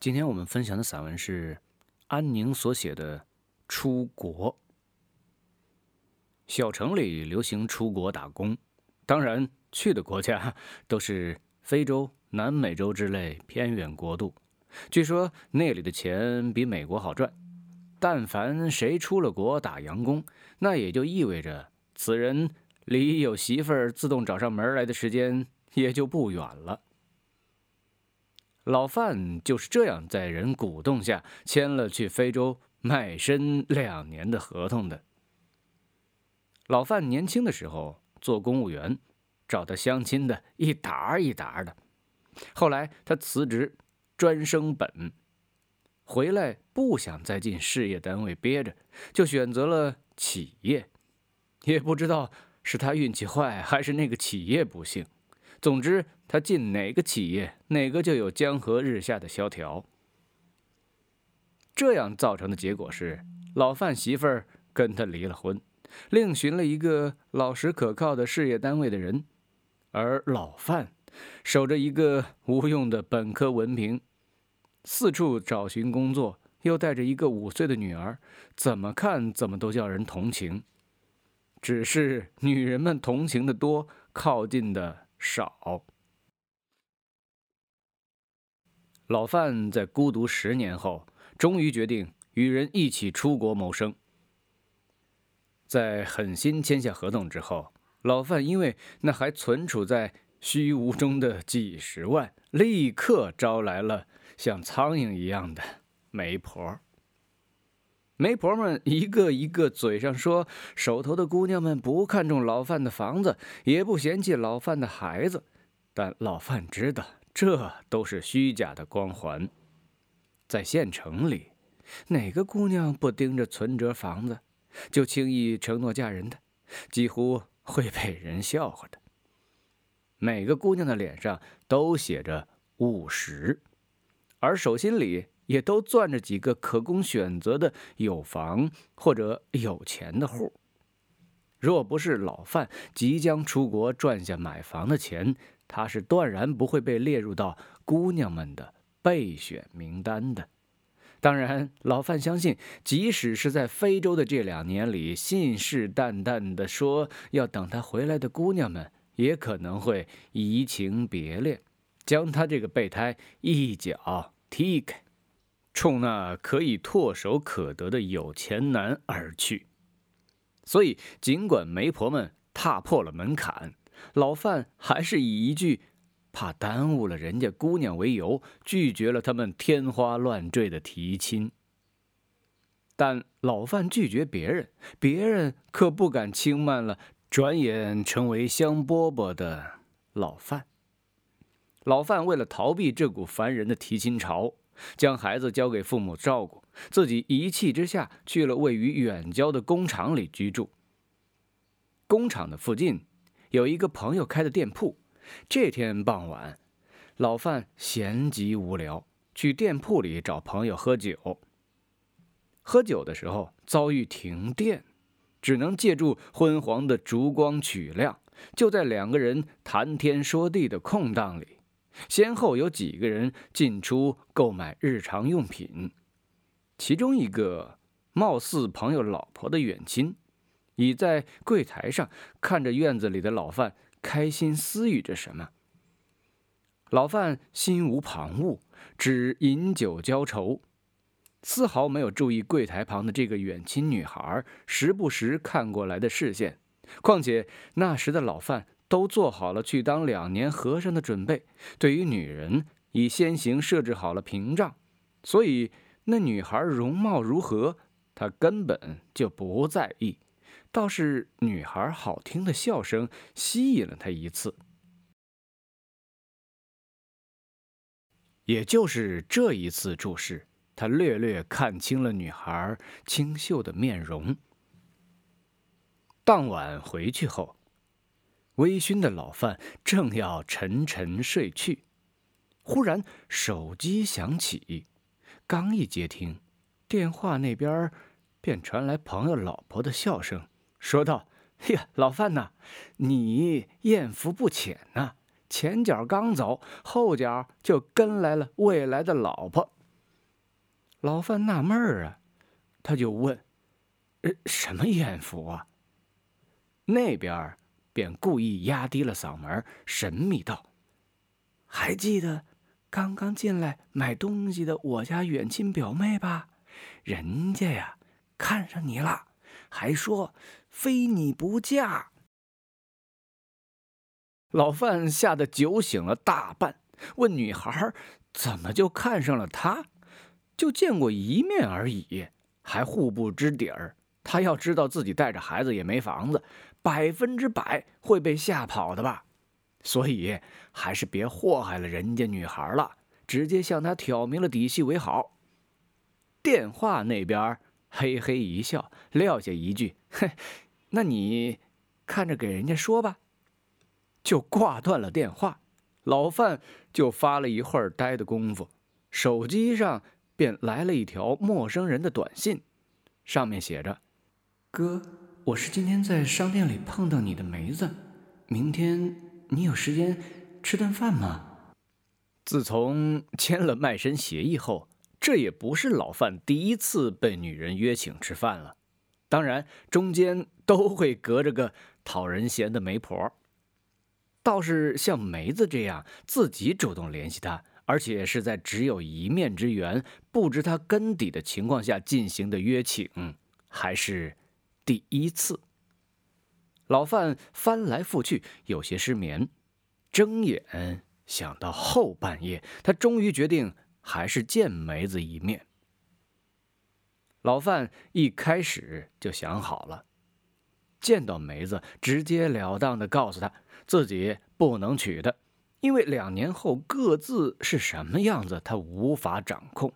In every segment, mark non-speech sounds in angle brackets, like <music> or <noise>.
今天我们分享的散文是安宁所写的《出国》。小城里流行出国打工，当然去的国家 <laughs> 都是非洲、南美洲之类偏远国度。据说那里的钱比美国好赚。但凡谁出了国打洋工，那也就意味着此人离有媳妇儿自动找上门来的时间也就不远了。老范就是这样在人鼓动下签了去非洲卖身两年的合同的。老范年轻的时候做公务员，找他相亲的一沓一沓的。后来他辞职，专升本，回来不想再进事业单位憋着，就选择了企业。也不知道是他运气坏，还是那个企业不幸。总之，他进哪个企业，哪个就有江河日下的萧条。这样造成的结果是，老范媳妇儿跟他离了婚，另寻了一个老实可靠的事业单位的人，而老范守着一个无用的本科文凭，四处找寻工作，又带着一个五岁的女儿，怎么看怎么都叫人同情。只是女人们同情的多，靠近的。少。老范在孤独十年后，终于决定与人一起出国谋生。在狠心签下合同之后，老范因为那还存储在虚无中的几十万，立刻招来了像苍蝇一样的媒婆。媒婆们一个一个嘴上说，手头的姑娘们不看重老范的房子，也不嫌弃老范的孩子，但老范知道这都是虚假的光环。在县城里，哪个姑娘不盯着存折房子，就轻易承诺嫁人的，几乎会被人笑话的。每个姑娘的脸上都写着务实，而手心里。也都攥着几个可供选择的有房或者有钱的户。若不是老范即将出国赚下买房的钱，他是断然不会被列入到姑娘们的备选名单的。当然，老范相信，即使是在非洲的这两年里，信誓旦旦地说要等他回来的姑娘们，也可能会移情别恋，将他这个备胎一脚踢开。冲那可以唾手可得的有钱男而去，所以尽管媒婆们踏破了门槛，老范还是以一句“怕耽误了人家姑娘”为由，拒绝了他们天花乱坠的提亲。但老范拒绝别人，别人可不敢轻慢了。转眼成为香饽饽的老范，老范为了逃避这股烦人的提亲潮。将孩子交给父母照顾，自己一气之下去了位于远郊的工厂里居住。工厂的附近有一个朋友开的店铺。这天傍晚，老范闲极无聊，去店铺里找朋友喝酒。喝酒的时候遭遇停电，只能借助昏黄的烛光取亮。就在两个人谈天说地的空档里。先后有几个人进出购买日常用品，其中一个貌似朋友老婆的远亲，倚在柜台上看着院子里的老范，开心私语着什么。老范心无旁骛，只饮酒浇愁，丝毫没有注意柜台旁的这个远亲女孩时不时看过来的视线。况且那时的老范。都做好了去当两年和尚的准备，对于女人已先行设置好了屏障，所以那女孩容貌如何，他根本就不在意。倒是女孩好听的笑声吸引了他一次，也就是这一次注视，他略略看清了女孩清秀的面容。当晚回去后。微醺的老范正要沉沉睡去，忽然手机响起，刚一接听，电话那边便传来朋友老婆的笑声，说道：“呀，老范呐，你艳福不浅呐，前脚刚走，后脚就跟来了未来的老婆。”老范纳闷儿啊，他就问：“呃，什么艳福啊？”那边便故意压低了嗓门，神秘道：“还记得刚刚进来买东西的我家远亲表妹吧？人家呀看上你了，还说非你不嫁。”老范吓得酒醒了大半，问女孩：“怎么就看上了他？就见过一面而已，还互不知底儿。他要知道自己带着孩子也没房子。”百分之百会被吓跑的吧，所以还是别祸害了人家女孩了，直接向她挑明了底细为好。电话那边嘿嘿一笑，撂下一句：“嘿，那你看着给人家说吧。”就挂断了电话。老范就发了一会儿呆的功夫，手机上便来了一条陌生人的短信，上面写着：“哥。”我是今天在商店里碰到你的梅子，明天你有时间吃顿饭吗？自从签了卖身协议后，这也不是老范第一次被女人约请吃饭了。当然，中间都会隔着个讨人嫌的媒婆。倒是像梅子这样自己主动联系他，而且是在只有一面之缘、不知他根底的情况下进行的约请，还是。第一次，老范翻来覆去，有些失眠。睁眼想到后半夜，他终于决定还是见梅子一面。老范一开始就想好了，见到梅子，直截了当的告诉他自己不能娶她，因为两年后各自是什么样子，他无法掌控。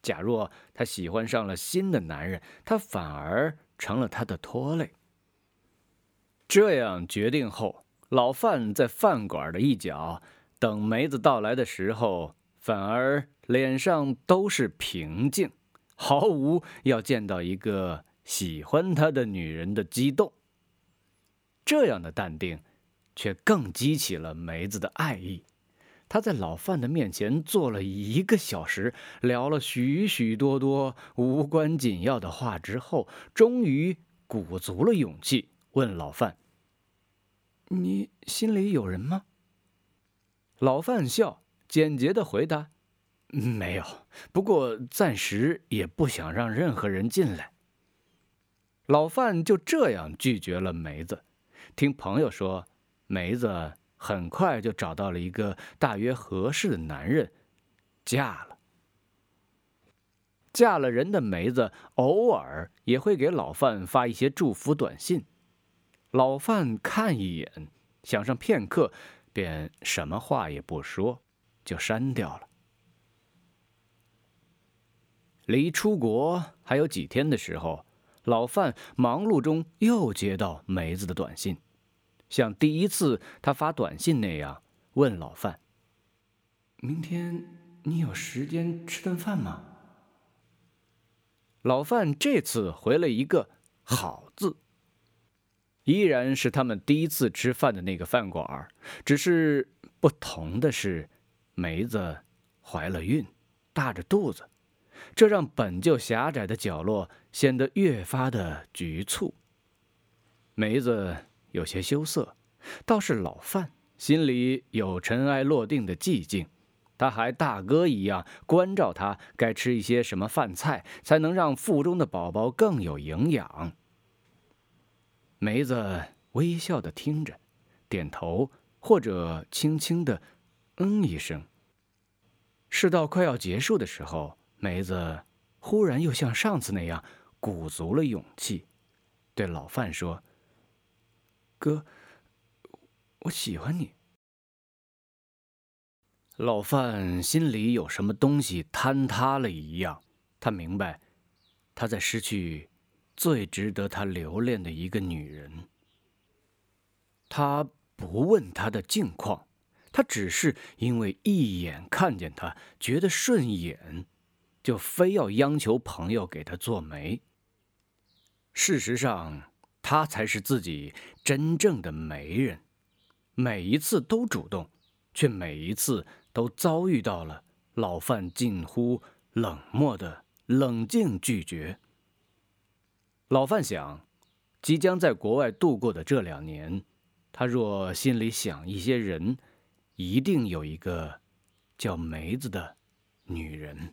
假若他喜欢上了新的男人，他反而……成了他的拖累。这样决定后，老范在饭馆的一角等梅子到来的时候，反而脸上都是平静，毫无要见到一个喜欢他的女人的激动。这样的淡定，却更激起了梅子的爱意。他在老范的面前坐了一个小时，聊了许许多多无关紧要的话之后，终于鼓足了勇气问老范：“你心里有人吗？”老范笑，简洁的回答：“没有，不过暂时也不想让任何人进来。”老范就这样拒绝了梅子。听朋友说，梅子。很快就找到了一个大约合适的男人，嫁了。嫁了人的梅子偶尔也会给老范发一些祝福短信，老范看一眼，想上片刻，便什么话也不说，就删掉了。离出国还有几天的时候，老范忙碌中又接到梅子的短信。像第一次他发短信那样问老范：“明天你有时间吃顿饭吗？”老范这次回了一个“好”字，依然是他们第一次吃饭的那个饭馆，只是不同的是，梅子怀了孕，大着肚子，这让本就狭窄的角落显得越发的局促。梅子。有些羞涩，倒是老范心里有尘埃落定的寂静。他还大哥一样关照他该吃一些什么饭菜，才能让腹中的宝宝更有营养。梅子微笑的听着，点头或者轻轻的嗯一声。事到快要结束的时候，梅子忽然又像上次那样鼓足了勇气，对老范说。哥，我喜欢你。老范心里有什么东西坍塌了一样，他明白，他在失去最值得他留恋的一个女人。他不问她的近况，他只是因为一眼看见她觉得顺眼，就非要央求朋友给他做媒。事实上。她才是自己真正的媒人，每一次都主动，却每一次都遭遇到了老范近乎冷漠的冷静拒绝。老范想，即将在国外度过的这两年，他若心里想一些人，一定有一个叫梅子的女人。